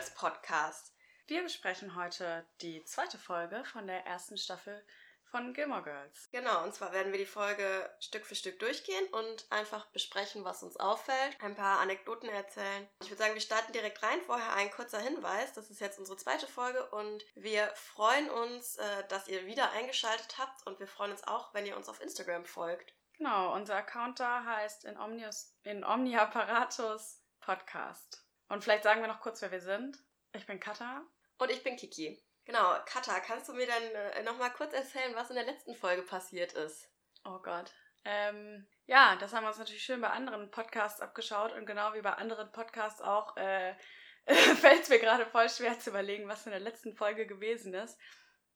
Girls Podcast. Wir besprechen heute die zweite Folge von der ersten Staffel von Gilmore Girls. Genau, und zwar werden wir die Folge Stück für Stück durchgehen und einfach besprechen, was uns auffällt, ein paar Anekdoten erzählen. Ich würde sagen, wir starten direkt rein. Vorher ein kurzer Hinweis. Das ist jetzt unsere zweite Folge und wir freuen uns, äh, dass ihr wieder eingeschaltet habt und wir freuen uns auch, wenn ihr uns auf Instagram folgt. Genau, unser Account da heißt in, Omnius, in Omniapparatus Podcast. Und vielleicht sagen wir noch kurz, wer wir sind. Ich bin Katha. Und ich bin Kiki. Genau, Katha, kannst du mir dann äh, nochmal kurz erzählen, was in der letzten Folge passiert ist? Oh Gott. Ähm, ja, das haben wir uns natürlich schön bei anderen Podcasts abgeschaut und genau wie bei anderen Podcasts auch äh, fällt es mir gerade voll schwer zu überlegen, was in der letzten Folge gewesen ist.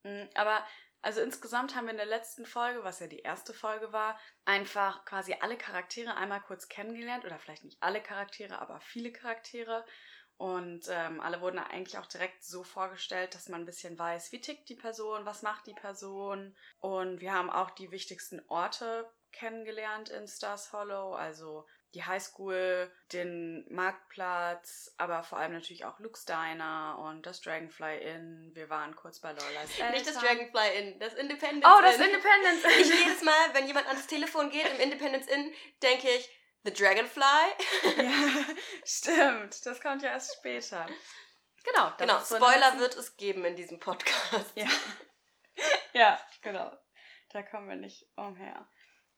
Mm, aber also insgesamt haben wir in der letzten Folge, was ja die erste Folge war, einfach quasi alle Charaktere einmal kurz kennengelernt. Oder vielleicht nicht alle Charaktere, aber viele Charaktere. Und ähm, alle wurden eigentlich auch direkt so vorgestellt, dass man ein bisschen weiß, wie tickt die Person, was macht die Person. Und wir haben auch die wichtigsten Orte kennengelernt in Stars Hollow, also die Highschool, den Marktplatz, aber vor allem natürlich auch Luke's Diner und das Dragonfly Inn. Wir waren kurz bei Lorelai's Eltern. Nicht das Dragonfly Inn, das Independence Oh, das Inn. Independence Inn. Ich jedes Mal, wenn jemand ans Telefon geht im Independence Inn, denke ich, The Dragonfly. ja, stimmt. Das kommt ja erst später. Genau, das genau, so Spoiler wird es geben in diesem Podcast. Ja. ja, genau. Da kommen wir nicht umher.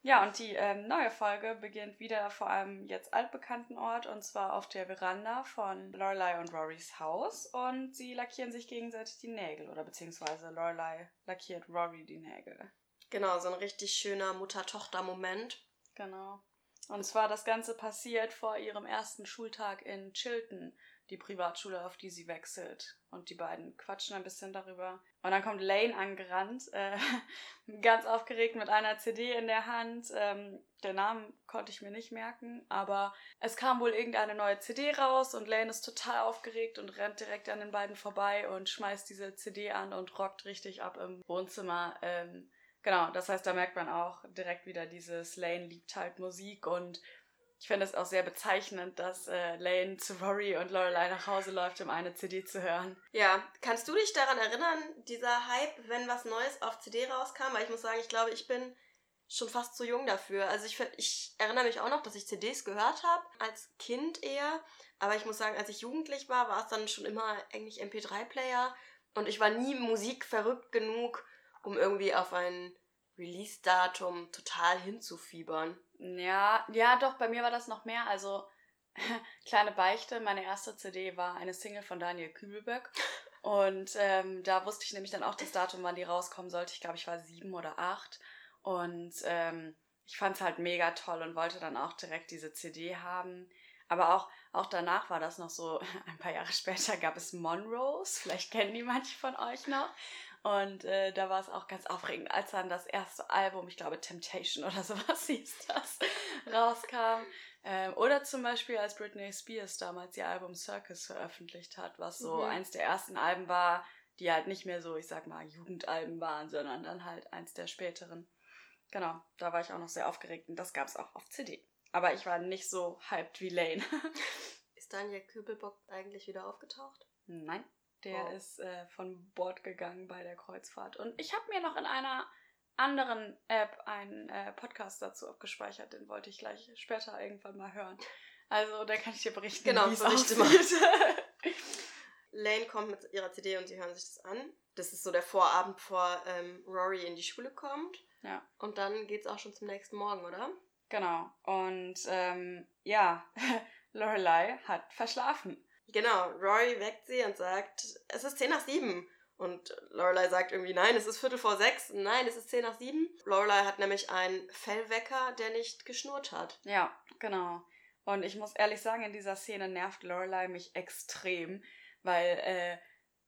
Ja, und die ähm, neue Folge beginnt wieder vor einem jetzt altbekannten Ort und zwar auf der Veranda von Lorelei und Rorys Haus und sie lackieren sich gegenseitig die Nägel oder beziehungsweise Lorelei lackiert Rory die Nägel. Genau, so ein richtig schöner Mutter-Tochter-Moment. Genau. Und zwar das Ganze passiert vor ihrem ersten Schultag in Chilton, die Privatschule, auf die sie wechselt. Und die beiden quatschen ein bisschen darüber. Und dann kommt Lane angerannt, äh, ganz aufgeregt mit einer CD in der Hand. Ähm, der Name konnte ich mir nicht merken, aber es kam wohl irgendeine neue CD raus und Lane ist total aufgeregt und rennt direkt an den beiden vorbei und schmeißt diese CD an und rockt richtig ab im Wohnzimmer. Ähm, Genau, das heißt, da merkt man auch direkt wieder dieses Lane liebt halt Musik und ich finde es auch sehr bezeichnend, dass äh, Lane zu Rory und Lorelei nach Hause läuft, um eine CD zu hören. Ja, kannst du dich daran erinnern, dieser Hype, wenn was Neues auf CD rauskam? Weil ich muss sagen, ich glaube, ich bin schon fast zu jung dafür. Also ich, ich erinnere mich auch noch, dass ich CDs gehört habe, als Kind eher. Aber ich muss sagen, als ich jugendlich war, war es dann schon immer eigentlich MP3-Player. Und ich war nie musikverrückt genug, um irgendwie auf ein Release-Datum total hinzufiebern. Ja, ja, doch, bei mir war das noch mehr. Also, kleine Beichte, meine erste CD war eine Single von Daniel Kübelböck. Und ähm, da wusste ich nämlich dann auch das Datum, wann die rauskommen sollte. Ich glaube, ich war sieben oder acht. Und ähm, ich fand es halt mega toll und wollte dann auch direkt diese CD haben. Aber auch, auch danach war das noch so, ein paar Jahre später gab es Monrose. Vielleicht kennen die manche von euch noch. Und äh, da war es auch ganz aufregend, als dann das erste Album, ich glaube Temptation oder sowas hieß das, rauskam. Ähm, oder zum Beispiel, als Britney Spears damals ihr Album Circus veröffentlicht hat, was so Mhm. eins der ersten Alben war, die halt nicht mehr so, ich sag mal, Jugendalben waren, sondern dann halt eins der späteren. Genau, da war ich auch noch sehr aufgeregt und das gab es auch auf CD. Aber ich war nicht so hyped wie Lane. Ist Daniel Kübelbock eigentlich wieder aufgetaucht? Nein, der Oh. ist äh, von Bord gegangen bei der Kreuzfahrt. Und ich habe mir noch in einer anderen App einen äh, Podcast dazu abgespeichert. Den wollte ich gleich später irgendwann mal hören. Also, da kann ich dir berichten, Genau, es berichte mal. Lane kommt mit ihrer CD und sie hören sich das an. Das ist so der Vorabend, bevor ähm, Rory in die Schule kommt. Ja. Und dann geht's auch schon zum nächsten Morgen, oder? genau. Und ähm, ja, Lorelei hat verschlafen. Genau, Rory weckt sie und sagt, es ist 10 nach 7. Und Lorelei sagt irgendwie, nein, es ist Viertel vor sechs. Nein, es ist 10 nach 7. Lorelei hat nämlich einen Fellwecker, der nicht geschnurrt hat. Ja, genau. Und ich muss ehrlich sagen, in dieser Szene nervt Lorelei mich extrem, weil äh,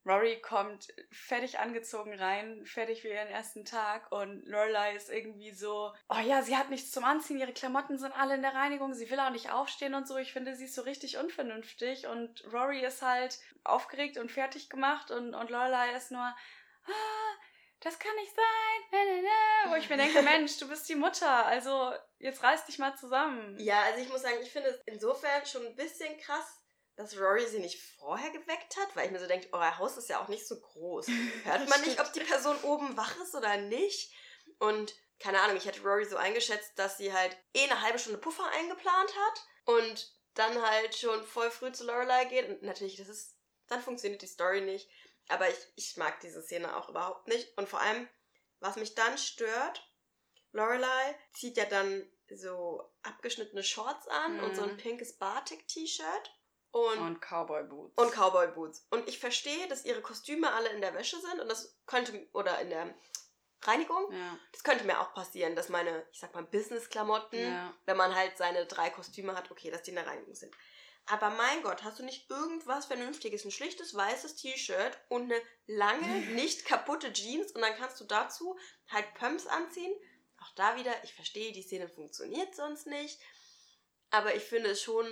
Rory kommt fertig angezogen rein, fertig für ihren ersten Tag und Lorelei ist irgendwie so, oh ja, sie hat nichts zum Anziehen, ihre Klamotten sind alle in der Reinigung, sie will auch nicht aufstehen und so. Ich finde, sie ist so richtig unvernünftig und Rory ist halt aufgeregt und fertig gemacht und, und Lorelei ist nur, ah, das kann nicht sein. Wo ich mir denke, Mensch, du bist die Mutter, also jetzt reiß dich mal zusammen. Ja, also ich muss sagen, ich finde es insofern schon ein bisschen krass, dass Rory sie nicht vorher geweckt hat, weil ich mir so denke, euer Haus ist ja auch nicht so groß. Hört man nicht, ob die Person oben wach ist oder nicht? Und keine Ahnung, ich hätte Rory so eingeschätzt, dass sie halt eh eine halbe Stunde Puffer eingeplant hat und dann halt schon voll früh zu Lorelei geht. Und natürlich, das ist, dann funktioniert die Story nicht. Aber ich, ich mag diese Szene auch überhaupt nicht. Und vor allem, was mich dann stört, Lorelei zieht ja dann so abgeschnittene Shorts an mhm. und so ein mhm. pinkes Batik-T-Shirt. Und, und Cowboy Boots. Und Cowboy Boots. Und ich verstehe, dass ihre Kostüme alle in der Wäsche sind und das könnte, oder in der Reinigung. Ja. Das könnte mir auch passieren, dass meine, ich sag mal, Business-Klamotten, ja. wenn man halt seine drei Kostüme hat, okay, dass die in der Reinigung sind. Aber mein Gott, hast du nicht irgendwas Vernünftiges? Ein schlichtes weißes T-Shirt und eine lange, nicht kaputte Jeans und dann kannst du dazu halt Pumps anziehen. Auch da wieder, ich verstehe, die Szene funktioniert sonst nicht. Aber ich finde es schon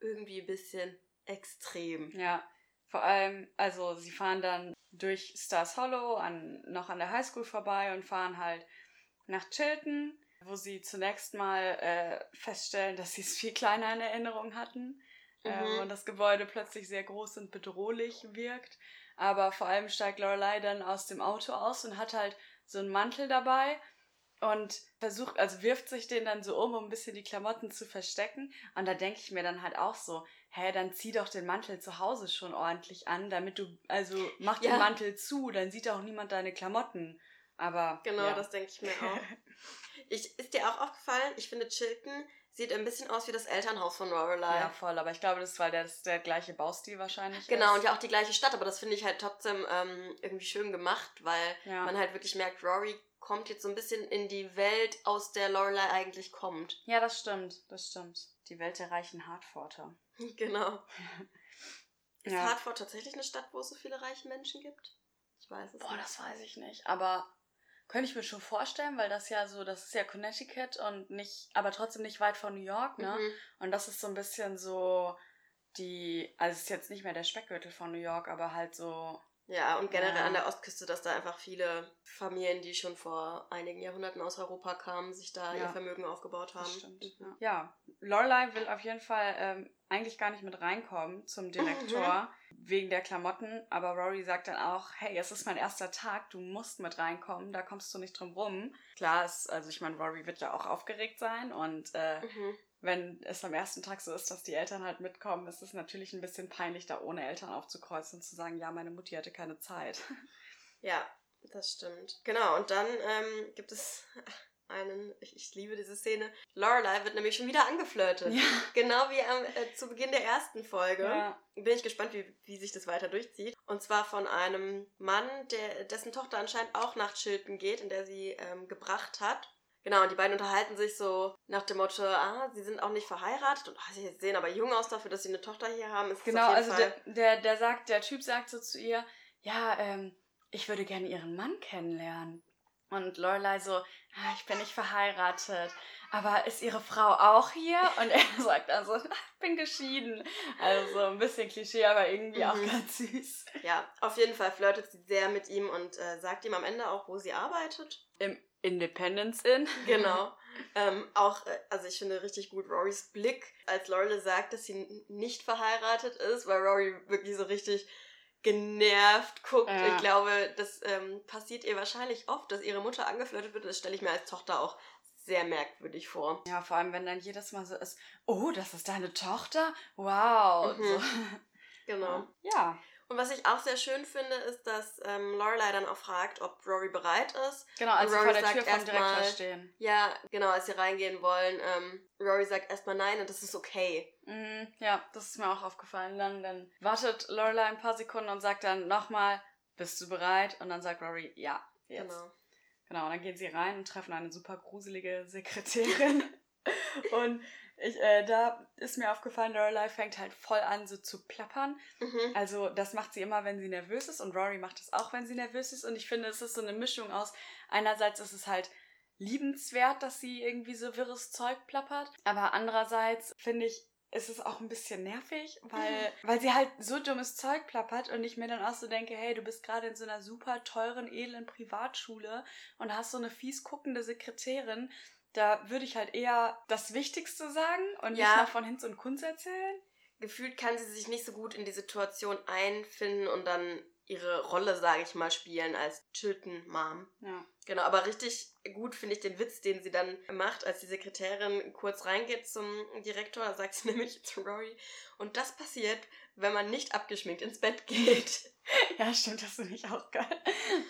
irgendwie ein bisschen extrem. Ja, vor allem, also sie fahren dann durch Stars Hollow an, noch an der Highschool vorbei und fahren halt nach Chilton, wo sie zunächst mal äh, feststellen, dass sie es viel kleiner in Erinnerung hatten ähm, mhm. äh, und das Gebäude plötzlich sehr groß und bedrohlich wirkt. Aber vor allem steigt Lorelei dann aus dem Auto aus und hat halt so einen Mantel dabei und versucht, also wirft sich den dann so um, um ein bisschen die Klamotten zu verstecken. Und da denke ich mir dann halt auch so, hä, dann zieh doch den Mantel zu Hause schon ordentlich an, damit du, also mach ja. den Mantel zu, dann sieht auch niemand deine Klamotten. Aber. Genau, ja. das denke ich mir auch. ich, ist dir auch aufgefallen, ich finde Chilton sieht ein bisschen aus wie das Elternhaus von Lorelei. Ja, voll, aber ich glaube, das war der, das der gleiche Baustil wahrscheinlich. Genau, ist. und ja auch die gleiche Stadt, aber das finde ich halt trotzdem ähm, irgendwie schön gemacht, weil ja. man halt wirklich merkt, Rory kommt jetzt so ein bisschen in die Welt, aus der Lorelei eigentlich kommt. Ja, das stimmt, das stimmt. Die Welt der reichen Hartforter. Genau. Ist ja. Hartford tatsächlich eine Stadt, wo es so viele reiche Menschen gibt? Ich weiß es Boah, nicht. das weiß ich nicht. Aber könnte ich mir schon vorstellen, weil das ja so, das ist ja Connecticut und nicht, aber trotzdem nicht weit von New York, ne? Mhm. Und das ist so ein bisschen so die, also es ist jetzt nicht mehr der Speckgürtel von New York, aber halt so ja, und generell ja. an der Ostküste, dass da einfach viele Familien, die schon vor einigen Jahrhunderten aus Europa kamen, sich da ja. ihr Vermögen aufgebaut haben. Das stimmt. Mhm. Ja. ja, Lorelei will auf jeden Fall ähm, eigentlich gar nicht mit reinkommen zum Direktor mhm. wegen der Klamotten, aber Rory sagt dann auch, hey, es ist mein erster Tag, du musst mit reinkommen, da kommst du nicht drum rum. Klar ist, also ich meine, Rory wird ja auch aufgeregt sein und äh, mhm wenn es am ersten Tag so ist, dass die Eltern halt mitkommen, ist es natürlich ein bisschen peinlich, da ohne Eltern aufzukreuzen und zu sagen, ja, meine Mutti hatte keine Zeit. Ja, das stimmt. Genau, und dann ähm, gibt es einen, ich, ich, liebe diese Szene, Lorelei wird nämlich schon wieder angeflirtet. Ja. Genau wie am, äh, zu Beginn der ersten Folge. Ja. Bin ich gespannt, wie, wie sich das weiter durchzieht. Und zwar von einem Mann, der, dessen Tochter anscheinend auch nach Chilton geht, in der sie ähm, gebracht hat. Genau, und die beiden unterhalten sich so nach dem Motto, ah, sie sind auch nicht verheiratet und ah, sie sehen aber jung aus dafür, dass sie eine Tochter hier haben. Ist genau, also der, der, der sagt, der Typ sagt so zu ihr, ja, ähm, ich würde gerne ihren Mann kennenlernen. Und Lorelei so, ah, ich bin nicht verheiratet. Aber ist ihre Frau auch hier? Und er sagt also, ich bin geschieden. Also ein bisschen Klischee, aber irgendwie mhm. auch ganz süß. Ja, auf jeden Fall flirtet sie sehr mit ihm und äh, sagt ihm am Ende auch, wo sie arbeitet. Im Independence in. Genau. ähm, auch, äh, also ich finde richtig gut Rorys Blick, als Lorelei sagt, dass sie nicht verheiratet ist, weil Rory wirklich so richtig genervt guckt. Ja. Ich glaube, das ähm, passiert ihr wahrscheinlich oft, dass ihre Mutter angeflirtet wird. Das stelle ich mir als Tochter auch sehr merkwürdig vor. Ja, vor allem, wenn dann jedes Mal so ist, oh, das ist deine Tochter? Wow. Mhm. So. Genau. Ja. Und was ich auch sehr schön finde, ist, dass ähm, Lorelei dann auch fragt, ob Rory bereit ist. Genau, als sie vor der Tür vom Direktor mal, stehen. Ja, genau, als sie reingehen wollen. Ähm, Rory sagt erstmal nein und das ist okay. Mm, ja, das ist mir auch aufgefallen. Dann, dann wartet Lorelei ein paar Sekunden und sagt dann nochmal, bist du bereit? Und dann sagt Rory, ja, jetzt. Genau. Genau, und dann gehen sie rein und treffen eine super gruselige Sekretärin. und ich, äh, da ist mir aufgefallen, Lorelei fängt halt voll an, so zu plappern. Mhm. Also, das macht sie immer, wenn sie nervös ist. Und Rory macht das auch, wenn sie nervös ist. Und ich finde, es ist so eine Mischung aus, einerseits ist es halt liebenswert, dass sie irgendwie so wirres Zeug plappert. Aber andererseits finde ich, ist es auch ein bisschen nervig, weil, mhm. weil sie halt so dummes Zeug plappert und ich mir dann auch so denke, hey, du bist gerade in so einer super teuren, edlen Privatschule und hast so eine fies guckende Sekretärin da würde ich halt eher das Wichtigste sagen und ja. nicht noch von Hinz und Kunz erzählen. gefühlt kann sie sich nicht so gut in die Situation einfinden und dann ihre Rolle, sage ich mal, spielen als Chilton Mom. Ja. Genau, aber richtig gut finde ich den Witz, den sie dann macht, als die Sekretärin kurz reingeht zum Direktor. Da sagt sie nämlich zu Rory. Und das passiert, wenn man nicht abgeschminkt ins Bett geht. Ja, stimmt, das finde ich auch geil.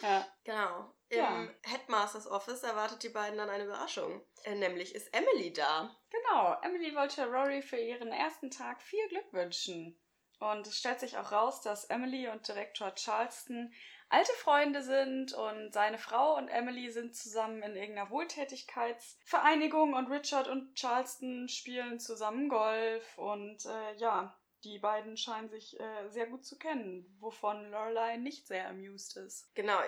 Ja. Genau. Im Ja. Headmasters Office erwartet die beiden dann eine Überraschung. Äh, nämlich ist Emily da. Genau, Emily wollte Rory für ihren ersten Tag viel Glück wünschen. Und es stellt sich auch raus, dass Emily und Direktor Charleston alte Freunde sind und seine Frau und Emily sind zusammen in irgendeiner Wohltätigkeitsvereinigung und Richard und Charleston spielen zusammen Golf und äh, ja, die beiden scheinen sich äh, sehr gut zu kennen, wovon Lorelei nicht sehr amused ist. Genau.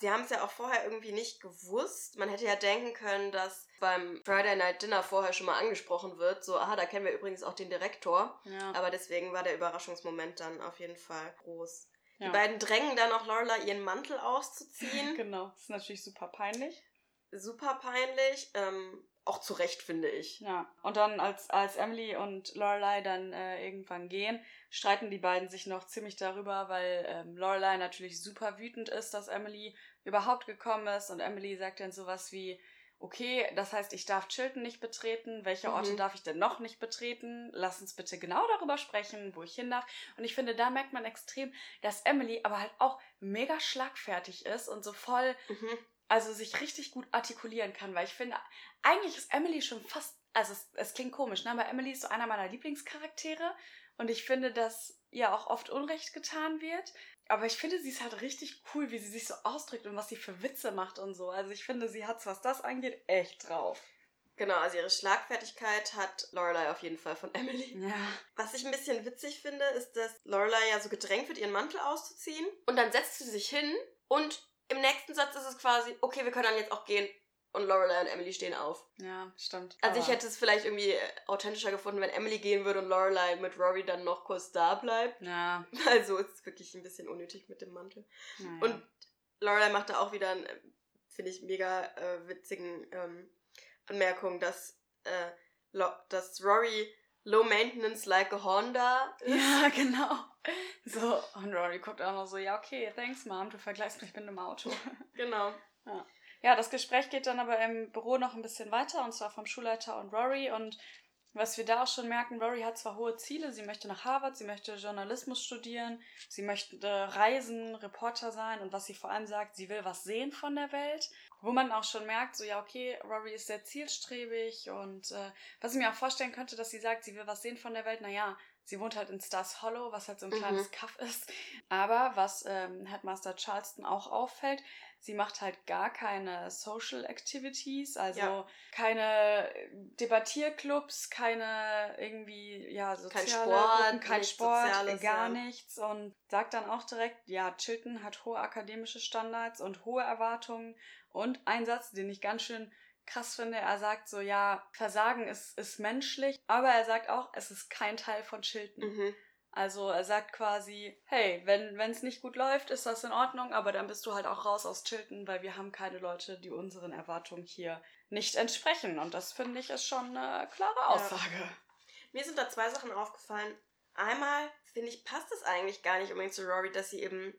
Sie haben es ja auch vorher irgendwie nicht gewusst. Man hätte ja denken können, dass beim Friday Night Dinner vorher schon mal angesprochen wird. So, aha, da kennen wir übrigens auch den Direktor. Ja. Aber deswegen war der Überraschungsmoment dann auf jeden Fall groß. ja. Die beiden drängen dann auch Lorelei, ihren Mantel auszuziehen. Genau, das ist natürlich super peinlich. Super peinlich. Ähm, auch zu Recht, finde ich. Ja, und dann, als, als Emily und Lorelei dann äh, irgendwann gehen, streiten die beiden sich noch ziemlich darüber, weil ähm, Lorelei natürlich super wütend ist, dass Emily überhaupt gekommen ist. Und Emily sagt dann sowas wie, okay, das heißt, ich darf Chilton nicht betreten. Welche Orte Mhm. darf ich denn noch nicht betreten? Lass uns bitte genau darüber sprechen, wo ich hin darf. Und ich finde, da merkt man extrem, dass Emily aber halt auch mega schlagfertig ist und so voll Mhm. also sich richtig gut artikulieren kann, weil ich finde, eigentlich ist Emily schon fast, also es, es klingt komisch, ne? aber Emily ist so einer meiner Lieblingscharaktere und ich finde, dass ihr auch oft Unrecht getan wird. Aber ich finde, sie ist halt richtig cool, wie sie sich so ausdrückt und was sie für Witze macht und so. Also ich finde, sie hat, was das angeht, echt drauf. Genau, also ihre Schlagfertigkeit hat Lorelei auf jeden Fall von Emily. Ja. Was ich ein bisschen witzig finde, ist, dass Lorelei ja so gedrängt wird, ihren Mantel auszuziehen. Und dann setzt sie sich hin und im nächsten Satz ist es quasi, okay, wir können dann jetzt auch gehen. Und Lorelei und Emily stehen auf. Ja, stimmt. Also ich hätte es vielleicht irgendwie äh, authentischer gefunden, wenn Emily gehen würde und Lorelei mit Rory dann noch kurz da bleibt. Ja. Also ist es wirklich ein bisschen unnötig mit dem Mantel. naja. Und Lorelei macht da auch wieder einen, äh, finde ich, mega äh, witzigen ähm, Anmerkung, dass, äh, dass Rory low maintenance like a Honda ist. Ja, genau. So, und Rory guckt auch noch so, ja, okay, thanks, Mom, du vergleichst mich mit einem Auto. Genau. Ja, das Gespräch geht dann aber im Büro noch ein bisschen weiter, und zwar vom Schulleiter und Rory. Und was wir da auch schon merken, Rory hat zwar hohe Ziele, sie möchte nach Harvard, sie möchte Journalismus studieren, sie möchte reisen, Reporter sein und was sie vor allem sagt, sie will was sehen von der Welt. Wo man auch schon merkt, so ja, okay, Rory ist sehr zielstrebig und äh, was ich mir auch vorstellen könnte, dass sie sagt, sie will was sehen von der Welt, naja, sie wohnt halt in Stars Hollow, was halt so ein Mhm. kleines Kaff ist. Aber was ähm, Headmaster Charleston auch auffällt, sie macht halt gar keine Social Activities, also Ja. keine Debattierclubs, keine irgendwie, ja, soziale Sport, Gruppen, kein Sport, Soziales, gar ja. nichts und sagt dann auch direkt, ja, Chilton hat hohe akademische Standards und hohe Erwartungen und ein Satz, den ich ganz schön krass finde, er sagt so, ja, Versagen ist, ist menschlich, aber er sagt auch, es ist kein Teil von Chilton. Mhm. Also er sagt quasi, hey, wenn es nicht gut läuft, ist das in Ordnung, aber dann bist du halt auch raus aus Chilton, weil wir haben keine Leute, die unseren Erwartungen hier nicht entsprechen. Und das finde ich ist schon eine klare Aussage. Mir sind da zwei Sachen aufgefallen. Einmal, finde ich, passt es eigentlich gar nicht unbedingt zu Rory, dass sie eben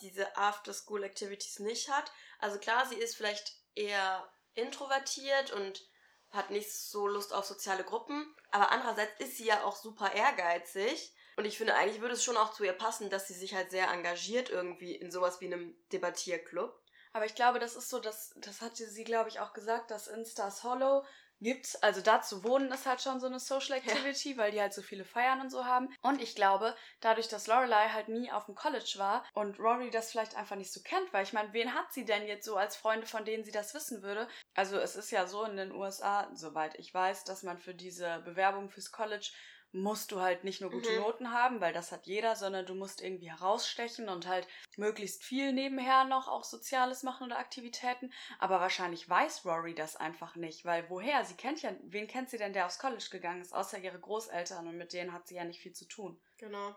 diese After-School-Activities nicht hat. Also klar, sie ist vielleicht eher introvertiert und hat nicht so Lust auf soziale Gruppen, aber andererseits ist sie ja auch super ehrgeizig. Und ich finde, eigentlich würde es schon auch zu ihr passen, dass sie sich halt sehr engagiert irgendwie in sowas wie einem Debattierclub. Aber ich glaube, das ist so, das, das hatte sie, glaube ich, auch gesagt, dass in Stars Hollow gibt's, also da zu wohnen ist halt schon so eine Social Activity, weil die halt so viele Feiern und so haben. Und ich glaube, dadurch, dass Lorelei halt nie auf dem College war und Rory das vielleicht einfach nicht so kennt, weil ich meine, wen hat sie denn jetzt so als Freunde, von denen sie das wissen würde? Also es ist ja so in den USA, soweit ich weiß, dass man für diese Bewerbung fürs College musst du halt nicht nur gute Mhm. Noten haben, weil das hat jeder, sondern du musst irgendwie herausstechen und halt möglichst viel nebenher noch auch Soziales machen oder Aktivitäten. Aber wahrscheinlich weiß Rory das einfach nicht, weil woher? Sie kennt ja, wen kennt sie denn, der aufs College gegangen ist, außer ihre Großeltern und mit denen hat sie ja nicht viel zu tun. Genau.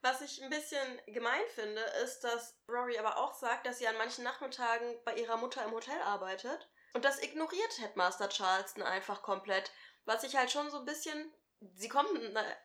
Was ich ein bisschen gemein finde, ist, dass Rory aber auch sagt, dass sie an manchen Nachmittagen bei ihrer Mutter im Hotel arbeitet. Und das ignoriert Headmaster Charleston einfach komplett. Was ich halt schon so ein bisschen sie kommen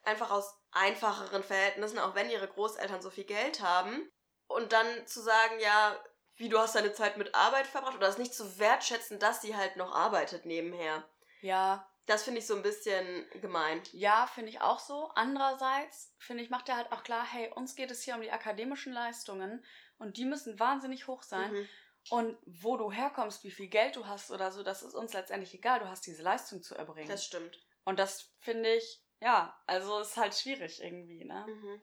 einfach aus einfacheren Verhältnissen, auch wenn ihre Großeltern so viel Geld haben. Und dann zu sagen, ja, wie du hast deine Zeit mit Arbeit verbracht oder das nicht zu wertschätzen, dass sie halt noch arbeitet nebenher. Ja. Das finde ich so ein bisschen gemein. Ja, finde ich auch so. Andererseits, finde ich, macht er halt auch klar, hey, uns geht es hier um die akademischen Leistungen und die müssen wahnsinnig hoch sein. Mhm. Und wo du herkommst, wie viel Geld du hast oder so, das ist uns letztendlich egal. Du hast diese Leistung zu erbringen. Das stimmt. Und das finde ich, ja, also ist halt schwierig irgendwie, ne? Mhm.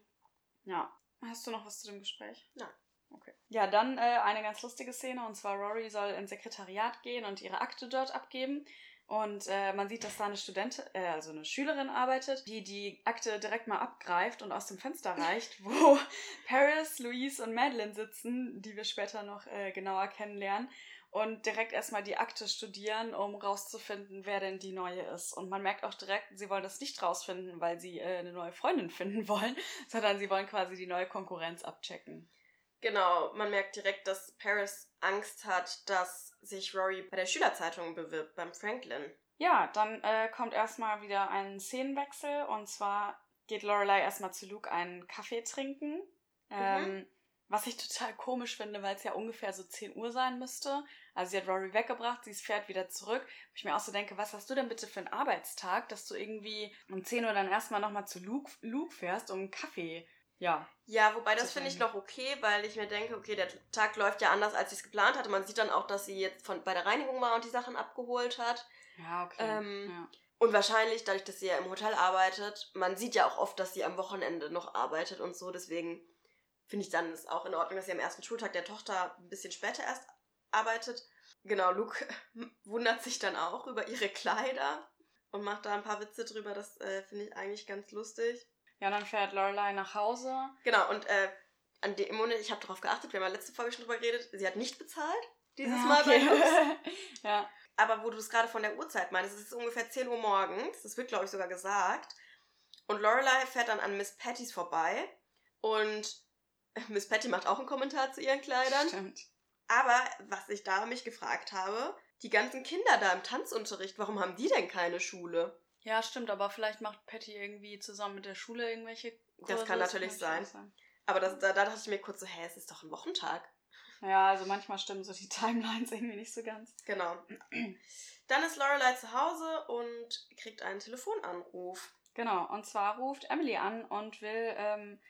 Ja. Hast du noch was zu dem Gespräch? Nein. Okay. Ja, dann äh, eine ganz lustige Szene und zwar Rory soll ins Sekretariat gehen und ihre Akte dort abgeben. Und äh, man sieht, dass da eine Studentin, äh, also eine Schülerin arbeitet, die die Akte direkt mal abgreift und aus dem Fenster reicht, wo Paris, Louise und Madeline sitzen, die wir später noch äh, genauer kennenlernen und direkt erstmal die Akte studieren, um rauszufinden, wer denn die neue ist. Und man merkt auch direkt, sie wollen das nicht rausfinden, weil sie äh, eine neue Freundin finden wollen, sondern sie wollen quasi die neue Konkurrenz abchecken. Genau, man merkt direkt, dass Paris Angst hat, dass sich Rory bei der Schülerzeitung bewirbt, beim Franklin. Ja, dann äh, kommt erstmal wieder ein Szenenwechsel und zwar geht Lorelei erstmal zu Luke einen Kaffee trinken. Mhm. Was ich total komisch finde, weil es ja ungefähr so 10 Uhr sein müsste. Also sie hat Rory weggebracht, sie fährt wieder zurück. Wo ich mir auch so denke, was hast du denn bitte für einen Arbeitstag, dass du irgendwie um 10 Uhr dann erstmal nochmal zu Luke, Luke fährst, um einen Kaffee, ja. Ja, wobei das finde ich noch okay, weil ich mir denke, okay, der Tag läuft ja anders, als sie es geplant hatte. Man sieht dann auch, dass sie jetzt von, bei der Reinigung war und die Sachen abgeholt hat. Ja, okay. Ähm, ja. Und wahrscheinlich, dadurch, dass sie ja im Hotel arbeitet, man sieht ja auch oft, dass sie am Wochenende noch arbeitet und so, deswegen finde ich dann ist auch in Ordnung, dass sie am ersten Schultag der Tochter ein bisschen später erst arbeitet. Genau, Luke wundert sich dann auch über ihre Kleider und macht da ein paar Witze drüber. Das äh, finde ich eigentlich ganz lustig. Ja, dann fährt Lorelei nach Hause. Genau, und äh, an dem Monat, ich habe darauf geachtet, wir haben ja letzte Folge schon drüber geredet, sie hat nicht bezahlt dieses ja, Mal okay. bei uns. ja. Aber wo du es gerade von der Uhrzeit meinst, es ist ungefähr 10 Uhr morgens, das wird, glaube ich, sogar gesagt. Und Lorelei fährt dann an Miss Pattys vorbei und Miss Patty macht auch einen Kommentar zu ihren Kleidern. Stimmt. Aber was ich da mich gefragt habe, die ganzen Kinder da im Tanzunterricht, warum haben die denn keine Schule? Ja, stimmt, aber vielleicht macht Patty irgendwie zusammen mit der Schule irgendwelche Kurse. Das kann natürlich das kann sein. Aber das, da, da dachte ich mir kurz so, hä, es ist doch ein Wochentag. Ja, also manchmal stimmen so die Timelines irgendwie nicht so ganz. Genau. Dann ist Lorelei zu Hause und kriegt einen Telefonanruf. Genau, und zwar ruft Emily an und will ähm,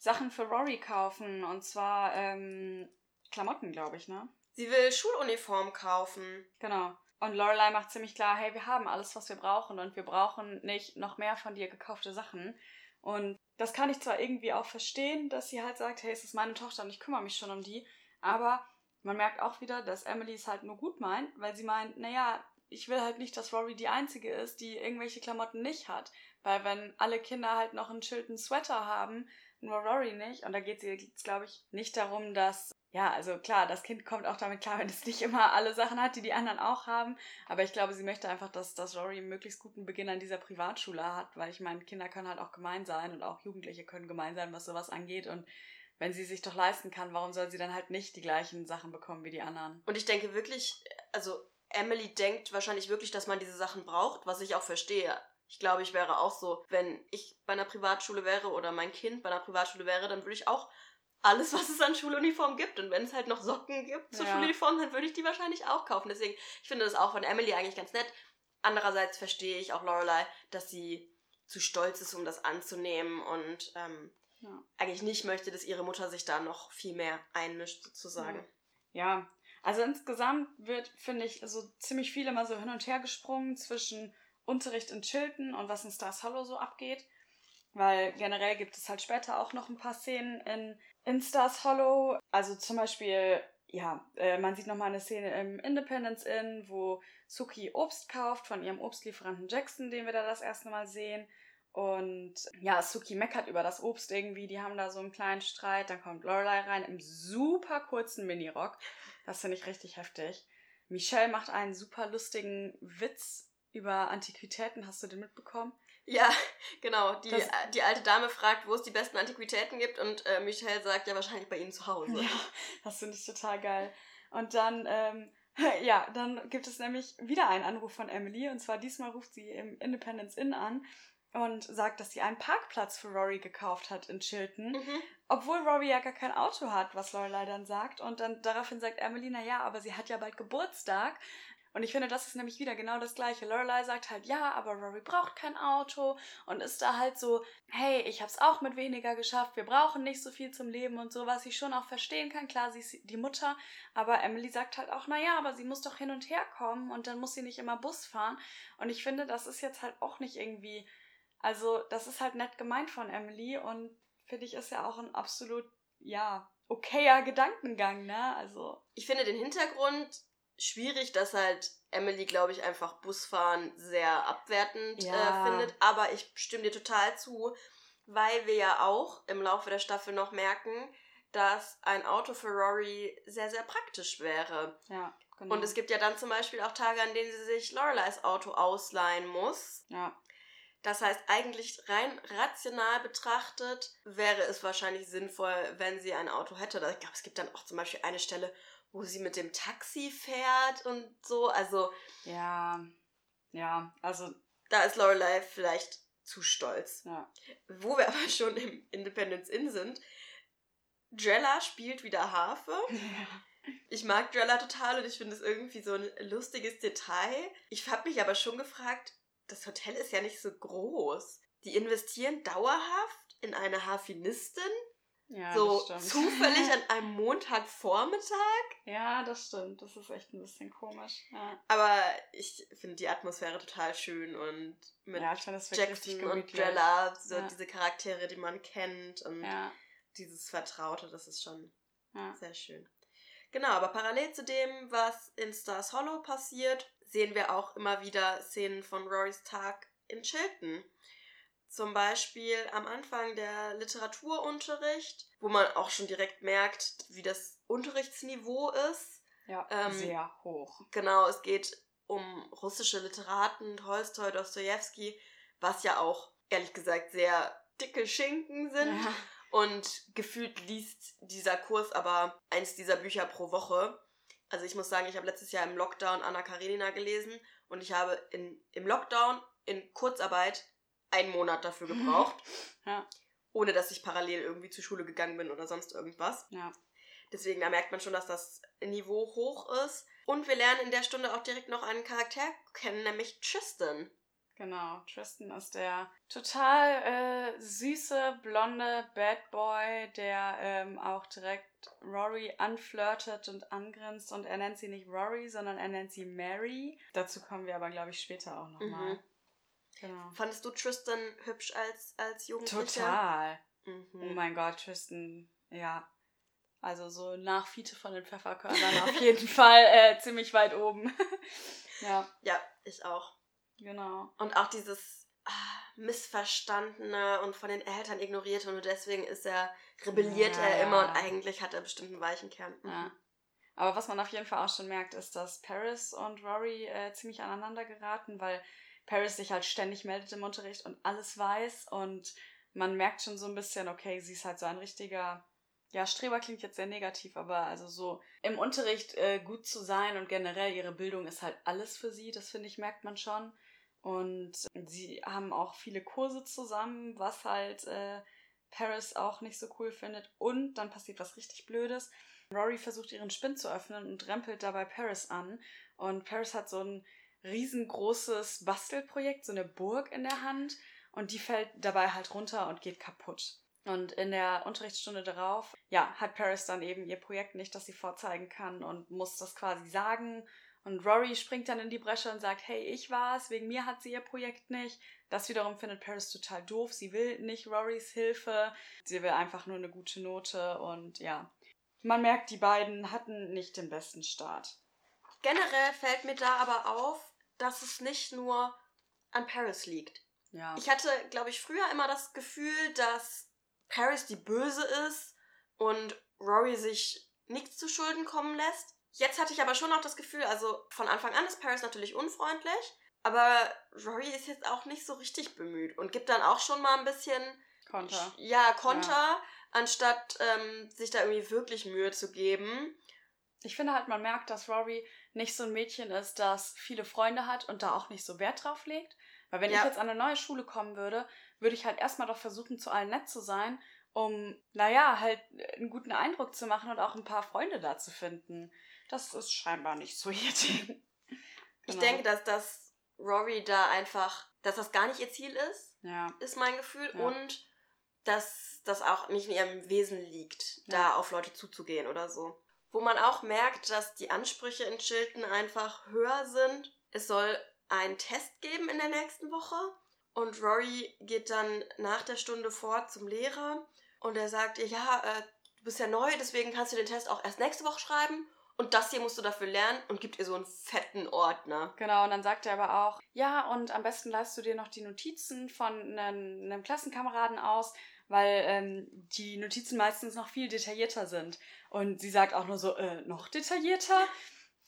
Sachen für Rory kaufen. Und zwar ähm, Klamotten, glaube ich, ne? Sie will Schuluniform kaufen. Genau. Und Lorelei macht ziemlich klar, hey, wir haben alles, was wir brauchen und wir brauchen nicht noch mehr von dir gekaufte Sachen. Und das kann ich zwar irgendwie auch verstehen, dass sie halt sagt, hey, es ist meine Tochter und ich kümmere mich schon um die, aber man merkt auch wieder, dass Emily es halt nur gut meint, weil sie meint, naja, ich will halt nicht, dass Rory die Einzige ist, die irgendwelche Klamotten nicht hat. Weil wenn alle Kinder halt noch einen chillten Sweater haben, nur Rory nicht. Und da geht es jetzt, glaube ich, nicht darum, dass, ja, also klar, das Kind kommt auch damit klar, wenn es nicht immer alle Sachen hat, die die anderen auch haben. Aber ich glaube, sie möchte einfach, dass, dass Rory einen möglichst guten Beginn an dieser Privatschule hat, weil ich meine, Kinder können halt auch gemein sein und auch Jugendliche können gemein sein, was sowas angeht. Und wenn sie sich doch leisten kann, warum soll sie dann halt nicht die gleichen Sachen bekommen wie die anderen? Und ich denke wirklich, also Emily denkt wahrscheinlich wirklich, dass man diese Sachen braucht, was ich auch verstehe. Ich glaube, ich wäre auch so, wenn ich bei einer Privatschule wäre oder mein Kind bei einer Privatschule wäre, dann würde ich auch alles, was es an Schuluniform gibt. Und wenn es halt noch Socken gibt zur ja. Schuluniform, dann würde ich die wahrscheinlich auch kaufen. Deswegen, ich finde das auch von Emily eigentlich ganz nett. Andererseits verstehe ich auch Lorelei, dass sie zu stolz ist, um das anzunehmen und ähm, ja. eigentlich nicht möchte, dass ihre Mutter sich da noch viel mehr einmischt, sozusagen. Ja, also insgesamt wird, finde ich, so ziemlich viel immer so hin und her gesprungen zwischen Unterricht in Chilton und was in Stars Hollow so abgeht. Weil generell gibt es halt später auch noch ein paar Szenen in, in Stars Hollow. Also zum Beispiel, ja, äh, man sieht nochmal eine Szene im Independence Inn, wo Suki Obst kauft von ihrem Obstlieferanten Jackson, den wir da das erste Mal sehen. Und ja, Suki meckert über das Obst irgendwie. Die haben da so einen kleinen Streit. Dann kommt Lorelei rein im super kurzen Minirock. Das finde ich richtig heftig. Michelle macht einen super lustigen Witz über Antiquitäten. Hast du den mitbekommen? Ja, genau. Die, das, die alte Dame fragt, wo es die besten Antiquitäten gibt und äh, Michelle sagt ja wahrscheinlich bei ihnen zu Hause. Ja, das finde ich total geil. Und dann, ähm, ja, dann gibt es nämlich wieder einen Anruf von Emily und zwar diesmal ruft sie im Independence Inn an und sagt, dass sie einen Parkplatz für Rory gekauft hat in Chilton, Mhm. obwohl Rory ja gar kein Auto hat, was Lorelei dann sagt. Und dann daraufhin sagt Emily, na ja, aber sie hat ja bald Geburtstag. Und ich finde, das ist nämlich wieder genau das Gleiche. Lorelei sagt halt, ja, aber Rory braucht kein Auto und ist da halt so, hey, ich hab's auch mit weniger geschafft, wir brauchen nicht so viel zum Leben und so, was ich schon auch verstehen kann. Klar, sie ist die Mutter, aber Emily sagt halt auch, na ja, aber sie muss doch hin und her kommen und dann muss sie nicht immer Bus fahren. Und ich finde, das ist jetzt halt auch nicht irgendwie, also das ist halt nett gemeint von Emily und finde ich ist ja auch ein absolut, ja, okayer Gedankengang, ne? Also, Ich finde den Hintergrund schwierig, dass halt Emily, glaube ich, einfach Busfahren sehr abwertend Ja. äh, findet. Aber ich stimme dir total zu, weil wir ja auch im Laufe der Staffel noch merken, dass ein Auto für Rory sehr, sehr praktisch wäre. ja, genau. Und es gibt ja dann zum Beispiel auch Tage, an denen sie sich Loreleis Auto ausleihen muss. ja, Das heißt, eigentlich rein rational betrachtet wäre es wahrscheinlich sinnvoll, wenn sie ein Auto hätte. Ich glaube, es gibt dann auch zum Beispiel eine Stelle, wo sie mit dem Taxi fährt und so. Also ja, ja, also, da ist Lorelei vielleicht zu stolz. ja. Wo wir aber schon im Independence Inn sind, Jella spielt wieder Harfe. Ich mag Jella total und ich finde es irgendwie so ein lustiges Detail. Ich habe mich aber schon gefragt, das Hotel ist ja nicht so groß. Die investieren dauerhaft in eine Harfenistin, Ja, so zufällig an einem Montagvormittag. Ja, das stimmt. Das ist echt ein bisschen komisch. Ja, Aber ich finde die Atmosphäre total schön und mit ja Jackson und. Jella, so Ja. diese Charaktere, die man kennt und dieses Vertraute, das ist schon. Sehr schön. Genau, aber parallel zu dem, was in Stars Hollow passiert, sehen wir auch immer wieder Szenen von Rorys Tag in Chilton. Zum Beispiel am Anfang der Literaturunterricht, wo man auch schon direkt merkt, wie das Unterrichtsniveau ist. Ja, Ähm, sehr hoch. Genau, es geht um russische Literaten, Tolstoi, Dostojewski, was ja auch, ehrlich gesagt, sehr dicke Schinken sind. Ja. Und gefühlt liest dieser Kurs aber eins dieser Bücher pro Woche. Also ich muss sagen, ich habe letztes Jahr im Lockdown Anna Karenina gelesen und ich habe in, im Lockdown in Kurzarbeit einen Monat dafür gebraucht. Ja. Ohne dass ich parallel irgendwie zur Schule gegangen bin oder sonst irgendwas. Ja. Deswegen, da merkt man schon, dass das Niveau hoch ist. Und wir lernen in der Stunde auch direkt noch einen Charakter kennen, nämlich Tristan. Genau, Tristan ist der total äh, süße, blonde Bad Boy, der ähm, auch direkt Rory anflirtet und angrinst. Und er nennt sie nicht Rory, sondern er nennt sie Mary. Dazu kommen wir aber, glaube ich, später auch nochmal. Mhm. Genau. Fandest du Tristan hübsch als, als Jugendlicher? Total. Mhm. Oh mein Gott, Tristan, ja. Also so nach Fiete von den Pfefferkörnern auf jeden Fall äh, ziemlich weit oben. ja, Ja, ich auch. genau. Und auch dieses ah, Missverstandene und von den Eltern ignorierte und deswegen ist er, rebelliert Ja, er ja. immer und eigentlich hat er bestimmt einen weichen Kern. Mhm. Ja. Aber was man auf jeden Fall auch schon merkt, ist, dass Paris und Rory äh, ziemlich aneinander geraten, weil Paris sich halt ständig meldet im Unterricht und alles weiß und man merkt schon so ein bisschen, okay, sie ist halt so ein richtiger, ja, Streber klingt jetzt sehr negativ, aber also so im Unterricht äh, gut zu sein und generell ihre Bildung ist halt alles für sie, das finde ich, merkt man schon. Und sie haben auch viele Kurse zusammen, was halt äh, Paris auch nicht so cool findet. Und dann passiert was richtig Blödes. Rory versucht ihren Spind zu öffnen und rempelt dabei Paris an. Und Paris hat so ein riesengroßes Bastelprojekt, so eine Burg in der Hand. Und die fällt dabei halt runter und geht kaputt. Und in der Unterrichtsstunde darauf, ja, hat Paris dann eben ihr Projekt nicht, das sie vorzeigen kann und muss das quasi sagen. Und Rory springt dann in die Bresche und sagt, hey, ich war's, wegen mir hat sie ihr Projekt nicht. Das wiederum findet Paris total doof. Sie will nicht Rorys Hilfe. Sie will einfach nur eine gute Note und ja. Man merkt, die beiden hatten nicht den besten Start. Generell fällt mir da aber auf, dass es nicht nur an Paris liegt. Ja. Ich hatte, glaube ich, früher immer das Gefühl, dass Paris die Böse ist und Rory sich nichts zu Schulden kommen lässt. Jetzt hatte ich aber schon auch das Gefühl, also von Anfang an ist Paris natürlich unfreundlich, aber Rory ist jetzt auch nicht so richtig bemüht und gibt dann auch schon mal ein bisschen Konter. Ja, Konter, anstatt ähm, sich da irgendwie wirklich Mühe zu geben. Ich finde halt, man merkt, dass Rory nicht so ein Mädchen ist, das viele Freunde hat und da auch nicht so Wert drauf legt. Weil wenn Ja. ich jetzt an eine neue Schule kommen würde, würde ich halt erstmal doch versuchen, zu allen nett zu sein, um, naja, halt einen guten Eindruck zu machen und auch ein paar Freunde da zu finden. Das ist scheinbar nicht so ihr Ding. Ich Genau. denke, dass das Rory da einfach, dass das gar nicht ihr Ziel ist, Ja, ist mein Gefühl. Ja. Und dass das auch nicht in ihrem Wesen liegt, da auf Leute zuzugehen oder so. Wo man auch merkt, dass die Ansprüche in Chilton einfach höher sind. Es soll einen Test geben in der nächsten Woche. Und Rory geht dann nach der Stunde vor zum Lehrer und er sagt ihr, ja, äh, du bist ja neu, deswegen kannst du den Test auch erst nächste Woche schreiben. Und das hier musst du dafür lernen und gibt ihr so einen fetten Ordner. Genau, und dann sagt er aber auch, ja, und am besten leistest du dir noch die Notizen von einem Klassenkameraden aus, weil ähm, die Notizen meistens noch viel detaillierter sind. Und sie sagt auch nur so, äh, noch detaillierter?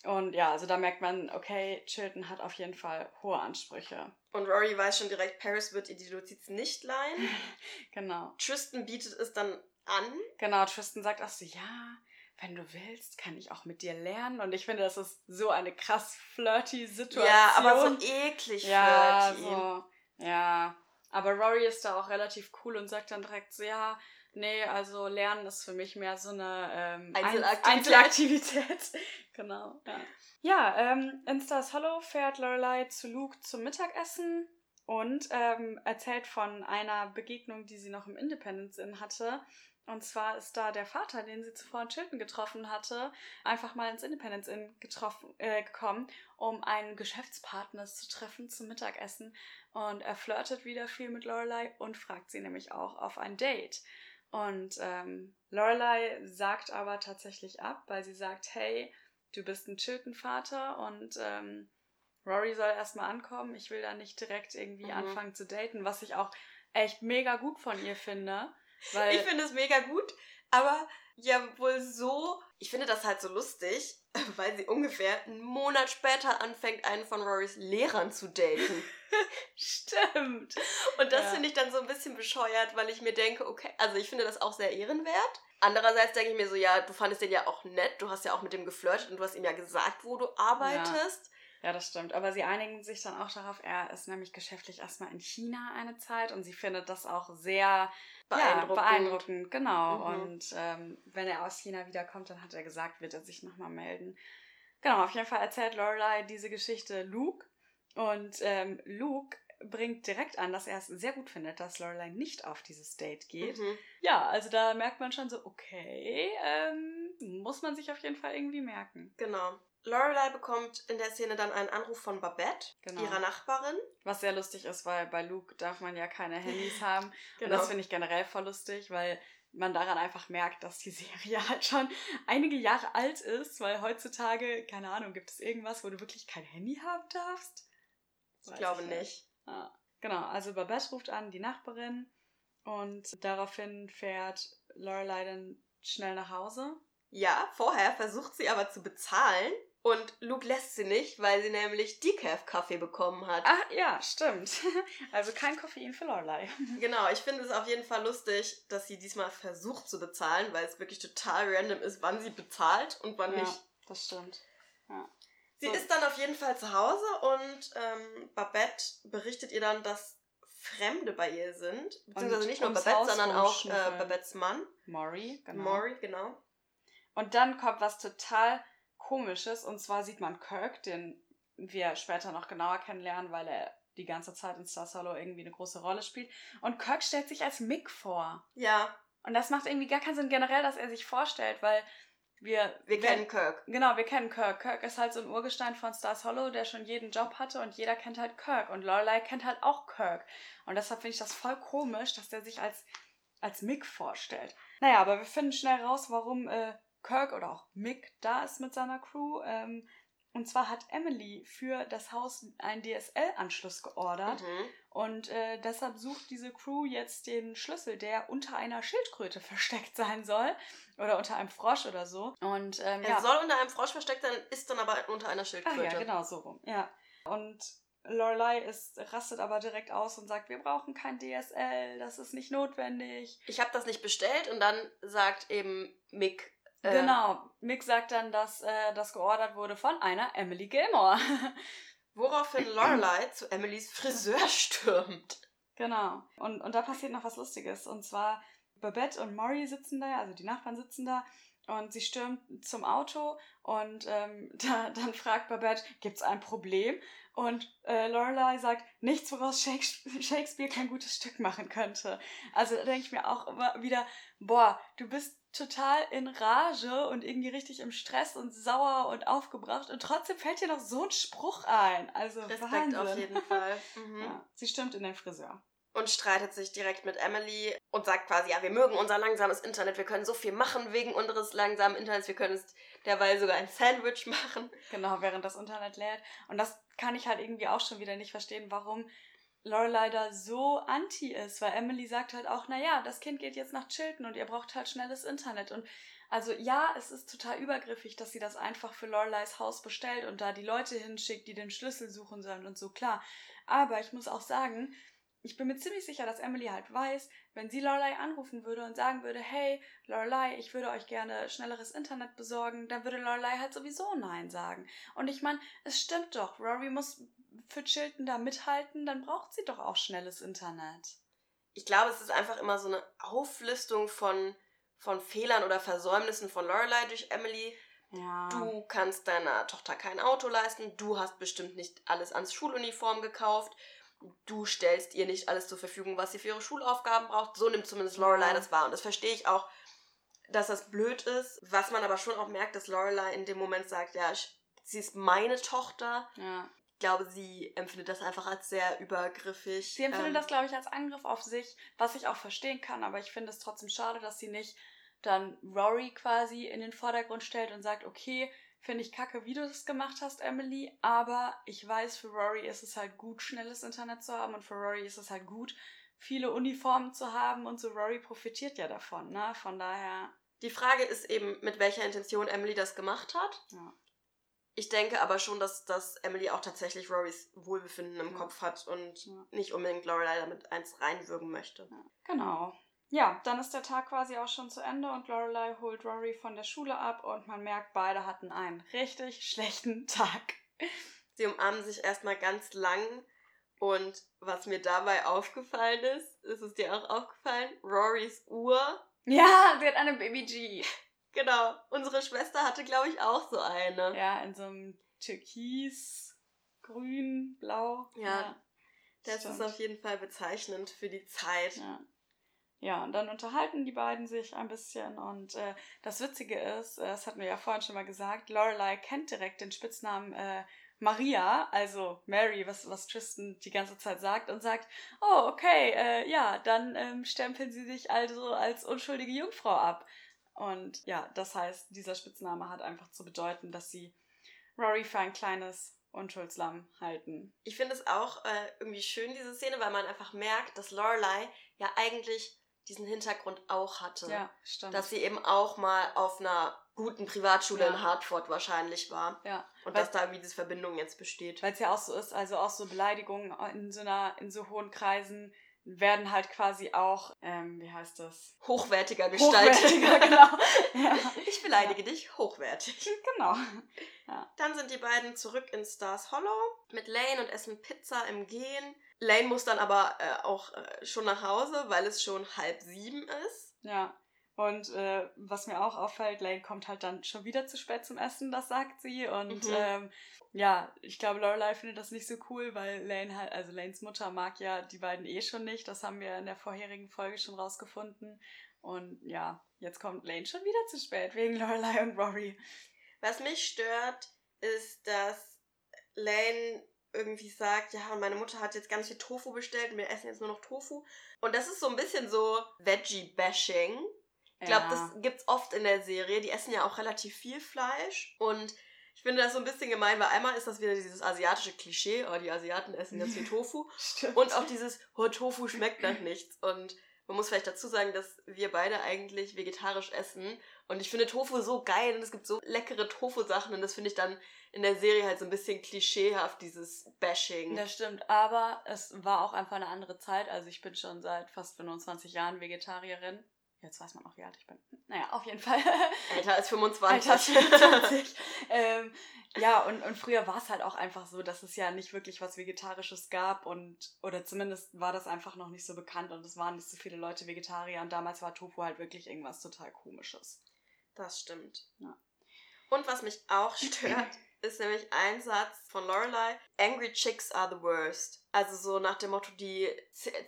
Und ja, also da merkt man, okay, Chilton hat auf jeden Fall hohe Ansprüche. Und Rory weiß schon direkt, Paris wird ihr die Notizen nicht leihen. Genau. Tristan bietet es dann an. Genau, Tristan sagt auch so, ja, wenn du willst, kann ich auch mit dir lernen. Und ich finde, das ist so eine krass flirty Situation. Ja, aber so eklig Ja, flirty. so, ja. Aber Rory ist da auch relativ cool und sagt dann direkt so, ja, nee, also Lernen ist für mich mehr so eine ähm, Einzelaktivität. Einz- Einzelaktivität. genau, ja. Ja, ähm, in Stars Hollow fährt Lorelei zu Luke zum Mittagessen und ähm, erzählt von einer Begegnung, die sie noch im Independence Inn hatte. Und zwar ist da der Vater, den sie zuvor in Chilton getroffen hatte, einfach mal ins Independence Inn getroffen, äh, gekommen, um einen Geschäftspartner zu treffen zum Mittagessen. Und er flirtet wieder viel mit Lorelei und fragt sie nämlich auch auf ein Date. Und ähm, Lorelei sagt aber tatsächlich ab, weil sie sagt, hey, du bist ein Chilton-Vater und ähm, Rory soll erstmal ankommen. Ich will da nicht direkt irgendwie Mhm. anfangen zu daten, was ich auch echt mega gut von ihr finde. Weil, Ich finde es mega gut, aber ja wohl so. Ich finde das halt so lustig, weil sie ungefähr einen Monat später anfängt, einen von Rorys Lehrern zu daten. stimmt. Und das Ja. finde ich dann so ein bisschen bescheuert, weil ich mir denke, okay, also ich finde das auch sehr ehrenwert. Andererseits denke ich mir so, ja, du fandest den ja auch nett, du hast ja auch mit dem geflirtet und du hast ihm ja gesagt, wo du arbeitest. Ja, das stimmt. Aber sie einigen sich dann auch darauf, er ist nämlich geschäftlich erstmal in China eine Zeit und sie findet das auch sehr Beeindruckend. Ja, beeindruckend, genau. Mhm. Und ähm, wenn er aus China wiederkommt, dann hat er gesagt, wird er sich nochmal melden. Genau, auf jeden Fall erzählt Lorelei diese Geschichte Luke. Und ähm, Luke bringt direkt an, dass er es sehr gut findet, dass Lorelei nicht auf dieses Date geht. Mhm. Ja, also da merkt man schon so, okay, ähm, muss man sich auf jeden Fall irgendwie merken. Genau. Lorelei bekommt in der Szene dann einen Anruf von Babette, Genau. ihrer Nachbarin. Was sehr lustig ist, weil bei Luke darf man ja keine Handys haben. Und Genau. das finde ich generell voll lustig, weil man daran einfach merkt, dass die Serie halt schon einige Jahre alt ist, weil heutzutage, keine Ahnung, gibt es irgendwas, wo du wirklich kein Handy haben darfst? Ich Weiß glaube nicht. Ja. Genau, also Babette ruft an, die Nachbarin, und daraufhin fährt Lorelei dann schnell nach Hause. Ja, vorher versucht sie aber zu bezahlen und Luke lässt sie nicht, weil sie nämlich Decaf-Kaffee bekommen hat. Ah, ja, stimmt. Also kein Koffein für Lorelei. Genau, ich finde es auf jeden Fall lustig, dass sie diesmal versucht zu bezahlen, weil es wirklich total random ist, wann sie bezahlt und wann Ja, nicht. das stimmt. Ja. Sie So. ist dann auf jeden Fall zu Hause und ähm, Babette berichtet ihr dann, dass Fremde bei ihr sind. Beziehungsweise Und nicht nur Babette, Haus sondern auch äh. Babettes Mann, Maury, genau. Maury, genau. Und dann kommt was total komisches und zwar sieht man Kirk, den wir später noch genauer kennenlernen, weil er die ganze Zeit in Star Solo irgendwie eine große Rolle spielt. Und Kirk stellt sich als Mick vor. Ja, Und das macht irgendwie gar keinen Sinn generell, dass er sich vorstellt, weil wir... wir kennen Kirk. Genau, wir kennen Kirk. Kirk ist halt so ein Urgestein von Stars Hollow, der schon jeden Job hatte und jeder kennt halt Kirk. Und Lorelei kennt halt auch Kirk. Und deshalb finde ich das voll komisch, dass der sich als, als Mick vorstellt. Naja, aber wir finden schnell raus, warum äh, Kirk oder auch Mick da ist mit seiner Crew. Ähm, und zwar hat Emily für das Haus einen DSL-Anschluss geordert. Mhm. Und äh, deshalb sucht diese Crew jetzt den Schlüssel, der unter einer Schildkröte versteckt sein soll. Oder unter einem Frosch oder so. Und ähm, Er ja. soll unter einem Frosch versteckt sein, ist dann aber unter einer Ach Schildkröte. ja, genau so rum. Ja. Und Lorelei ist, rastet aber direkt aus und sagt, wir brauchen kein DSL, das ist nicht notwendig. Ich habe das nicht bestellt und dann sagt eben Mick. Äh, Genau. Mick sagt dann, dass äh, das geordert wurde von einer Emily Gilmore. Woraufhin Lorelei zu Emilys Friseur stürmt. Genau. Und, und da passiert noch was Lustiges. Und zwar Babette und Maury sitzen da, also die Nachbarn sitzen da und sie stürmt zum Auto und ähm, da, dann fragt Babette, gibt es ein Problem? Und äh, Lorelei sagt, nichts, woraus Shakespeare kein gutes Stück machen könnte. Also da denke ich mir auch immer wieder, boah, du bist total in Rage und irgendwie richtig im Stress und sauer und aufgebracht und trotzdem fällt dir noch so ein Spruch ein. Also Respekt Wahnsinn. auf jeden Fall. Mhm. Ja, sie stimmt in den Friseur. Und streitet sich direkt mit Emily und sagt quasi, ja, wir mögen unser langsames Internet, wir können so viel machen wegen unseres langsamen Internets, wir können es derweil sogar ein Sandwich machen. Genau, während das Internet lädt. Und das kann ich halt irgendwie auch schon wieder nicht verstehen, warum Lorelei da so anti ist, weil Emily sagt halt auch, naja, das Kind geht jetzt nach Chilton und ihr braucht halt schnelles Internet. Und also ja, es ist total übergriffig, dass sie das einfach für Loreleis Haus bestellt und da die Leute hinschickt, die den Schlüssel suchen sollen und so, klar. Aber ich muss auch sagen, ich bin mir ziemlich sicher, dass Emily halt weiß, wenn sie Lorelei anrufen würde und sagen würde, hey, Lorelei, ich würde euch gerne schnelleres Internet besorgen, dann würde Lorelei halt sowieso Nein sagen. Und ich meine, es stimmt doch, Rory muss für Chilton da mithalten, dann braucht sie doch auch schnelles Internet. Ich glaube, es ist einfach immer so eine Auflistung von, von Fehlern oder Versäumnissen von Lorelei durch Emily. Ja. Du kannst deiner Tochter kein Auto leisten, du hast bestimmt nicht alles ans Schuluniform gekauft, du stellst ihr nicht alles zur Verfügung, was sie für ihre Schulaufgaben braucht. So nimmt zumindest Lorelei Ja. das wahr. Und das verstehe ich auch, dass das blöd ist. Was man aber schon auch merkt, dass Lorelei in dem Moment sagt, ja, ich, sie ist meine Tochter. Ja. Ich glaube, sie empfindet das einfach als sehr übergriffig. Sie empfindet Ähm, das, glaube ich, als Angriff auf sich, was ich auch verstehen kann, aber ich finde es trotzdem schade, dass sie nicht dann Rory quasi in den Vordergrund stellt und sagt, okay, finde ich kacke, wie du das gemacht hast, Emily, aber ich weiß, für Rory ist es halt gut, schnelles Internet zu haben und für Rory ist es halt gut, viele Uniformen zu haben und so Rory profitiert ja davon, ne? Von daher, Die Frage ist eben, mit welcher Intention Emily das gemacht hat. ja. Ich denke aber schon, dass, dass Emily auch tatsächlich Rorys Wohlbefinden im Ja. Kopf hat und Ja. nicht unbedingt Lorelei damit eins reinwürgen möchte. Genau. Ja, dann ist der Tag quasi auch schon zu Ende und Lorelei holt Rory von der Schule ab und man merkt, beide hatten einen richtig schlechten Tag. Sie umarmen sich erstmal ganz lang und was mir dabei aufgefallen ist, ist es dir auch aufgefallen, Rorys Uhr. Ja, sie hat eine Baby G. Genau, unsere Schwester hatte, glaube ich, auch so eine. Ja, in so einem Türkis, Grün, Blau. Ja, Das stimmt. ist auf jeden Fall bezeichnend für die Zeit. Ja. Ja, und dann unterhalten die beiden sich ein bisschen und äh, das Witzige ist, äh, das hatten wir ja vorhin schon mal gesagt, Lorelei kennt direkt den Spitznamen äh, Maria, also Mary, was, was Tristan die ganze Zeit sagt und sagt, oh, okay, äh, ja, dann ähm, stempeln sie sich also als unschuldige Jungfrau ab. Und ja, das heißt, dieser Spitzname hat einfach zu bedeuten, dass sie Rory für ein kleines Unschuldslamm halten. Ich finde es auch äh, irgendwie schön, diese Szene, weil man einfach merkt, dass Lorelei ja eigentlich diesen Hintergrund auch hatte. Ja, stimmt. Dass sie eben auch mal auf einer guten Privatschule Ja. in Hartford wahrscheinlich war. ja. Und Weil- dass da irgendwie diese Verbindung jetzt besteht. Weil es ja auch so ist, also auch so Beleidigungen in so einer, in so hohen Kreisen werden halt quasi auch, ähm, wie heißt das? Hochwertiger gestaltet. Hochwertiger, genau. ja. Ich beleidige dich hochwertig. Genau. Dann sind die beiden zurück in Stars Hollow mit Lane und essen Pizza im Gehen. Lane muss dann aber äh, auch äh, schon nach Hause, weil es schon halb sieben ist. Ja. Und äh, was mir auch auffällt, Lane kommt halt dann schon wieder zu spät zum Essen, das sagt sie. Und Mhm. ähm, ja, ich glaube, Lorelei findet das nicht so cool, weil Lane halt, also Lanes Mutter mag ja die beiden eh schon nicht. Das haben wir in der vorherigen Folge schon rausgefunden. Und ja, jetzt kommt Lane schon wieder zu spät wegen Lorelei und Rory. Was mich stört, ist, dass Lane irgendwie sagt, ja, meine Mutter hat jetzt ganz viel Tofu bestellt und wir essen jetzt nur noch Tofu. Und das ist so ein bisschen so Veggie-Bashing. Ich glaube, das gibt's oft in der Serie. Die essen ja auch relativ viel Fleisch. Und ich finde das so ein bisschen gemein, weil einmal ist das wieder dieses asiatische Klischee, oh, die Asiaten essen ganz viel Tofu. Stimmt. Und auch dieses, oh, Tofu schmeckt nach nichts. Und man muss vielleicht dazu sagen, dass wir beide eigentlich vegetarisch essen. Und ich finde Tofu so geil und es gibt so leckere Tofu-Sachen. Und das finde ich dann in der Serie halt so ein bisschen klischeehaft, dieses Bashing. Das stimmt, aber es war auch einfach eine andere Zeit. Also ich bin schon seit fast 25 Jahren Vegetarierin. Jetzt weiß man auch, wie alt ich bin. Naja, auf jeden Fall. Älter als 25. Alter 24. ähm, Ja, und, und früher war es halt auch einfach so, dass es ja nicht wirklich was Vegetarisches gab und, oder zumindest war das einfach noch nicht so bekannt und es waren nicht so viele Leute Vegetarier und damals war Tofu halt wirklich irgendwas total komisches. Das stimmt. Ja. Und was mich auch stört, ist nämlich ein Satz von Lorelei: Angry chicks are the worst. Also so nach dem Motto, die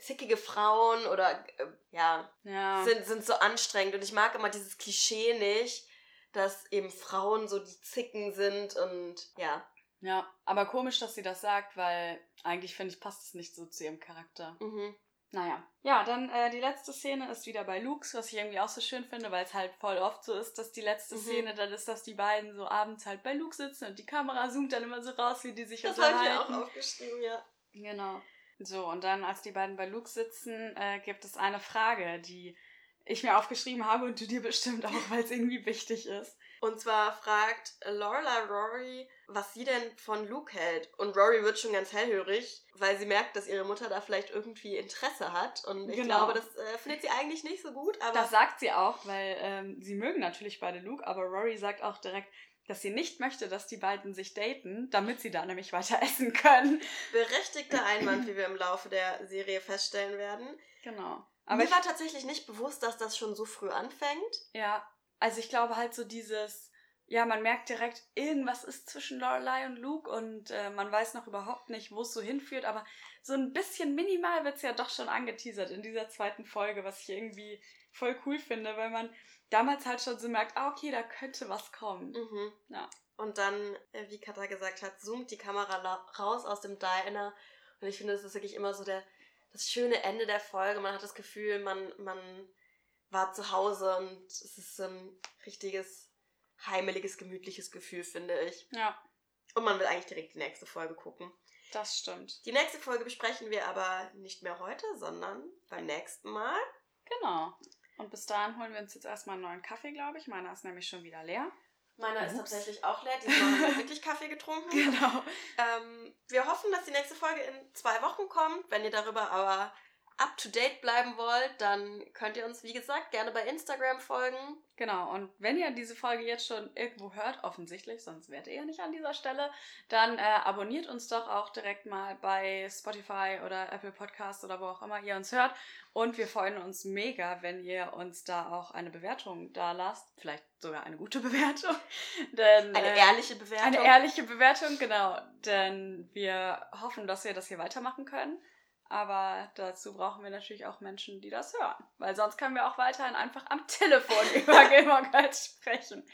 zickige Frauen oder äh, ja, Ja. sind, sind so anstrengend. Und ich mag immer dieses Klischee nicht, dass eben Frauen so die Zicken sind und ja. Ja, aber komisch, dass sie das sagt, weil eigentlich finde ich, passt es nicht so zu ihrem Charakter. Mhm. Naja. Ja, dann äh, die letzte Szene ist wieder bei Luke's, was ich irgendwie auch so schön finde, weil es halt voll oft so ist, dass die letzte Mhm. Szene dann ist, dass die beiden so abends halt bei Luke sitzen und die Kamera zoomt dann immer so raus, wie die sich Das habe ich auch unterhalten. aufgeschrieben, ja. Genau. So, und dann, als die beiden bei Luke sitzen, äh, gibt es eine Frage, die ich mir aufgeschrieben habe und du dir bestimmt auch, weil es irgendwie wichtig ist. Und zwar fragt Lorelei Rory, was sie denn von Luke hält. Und Rory wird schon ganz hellhörig, weil sie merkt, dass ihre Mutter da vielleicht irgendwie Interesse hat. Und ich Genau. glaube, das äh, findet sie eigentlich nicht so gut. Aber Das sagt sie auch, weil ähm, sie mögen natürlich beide Luke, aber Rory sagt auch direkt, dass sie nicht möchte, dass die beiden sich daten, damit sie da nämlich weiter essen können. berechtigter Einwand, wie wir im Laufe der Serie feststellen werden. Genau. Aber Mir ich, war tatsächlich nicht bewusst, dass das schon so früh anfängt. ja, also ich glaube halt so dieses, ja, man merkt direkt, irgendwas ist zwischen Lorelei und Luke und äh, man weiß noch überhaupt nicht, wo es so hinführt, aber so ein bisschen minimal wird es ja doch schon angeteasert in dieser zweiten Folge, was ich irgendwie voll cool finde, weil man damals halt schon so merkt, ah, okay, da könnte was kommen. Mhm. Ja. Und dann, äh, wie Katha gesagt hat, zoomt die Kamera raus aus dem Diner. Und ich finde, das ist wirklich immer so der, das schöne Ende der Folge. Man hat das Gefühl, man, man war zu Hause und es ist ein richtiges, heimeliges, gemütliches Gefühl, finde ich. Ja, Und man will eigentlich direkt die nächste Folge gucken. das stimmt. Die nächste Folge besprechen wir aber nicht mehr heute, sondern beim nächsten Mal. Genau. Und bis dahin holen wir uns jetzt erstmal einen neuen Kaffee, glaube ich. Meiner ist nämlich schon wieder leer. Meiner ist Ups. tatsächlich auch leer. Diesmal haben wir wirklich Kaffee getrunken. Genau. Ähm, wir hoffen, dass die nächste Folge in zwei Wochen kommt. Wenn ihr darüber aber up to date bleiben wollt, dann könnt ihr uns, wie gesagt, gerne bei Instagram folgen. Genau. Und wenn ihr diese Folge jetzt schon irgendwo hört, offensichtlich, sonst wärt ihr ja nicht an dieser Stelle, dann äh, abonniert uns doch auch direkt mal bei Spotify oder Apple Podcasts oder wo auch immer ihr uns hört. Und wir freuen uns mega, wenn ihr uns da auch eine Bewertung da lasst. Vielleicht sogar eine gute Bewertung. Denn, Eine äh, ehrliche Bewertung. Eine ehrliche Bewertung, genau. Denn wir hoffen, dass wir das hier weitermachen können. Aber dazu brauchen wir natürlich auch Menschen, die das hören. Weil sonst können wir auch weiterhin einfach am Telefon über Gilmore Girls sprechen.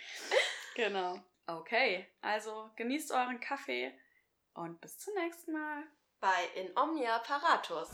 Genau. Okay, also genießt euren Kaffee und bis zum nächsten Mal. bei In Omnia Paratus.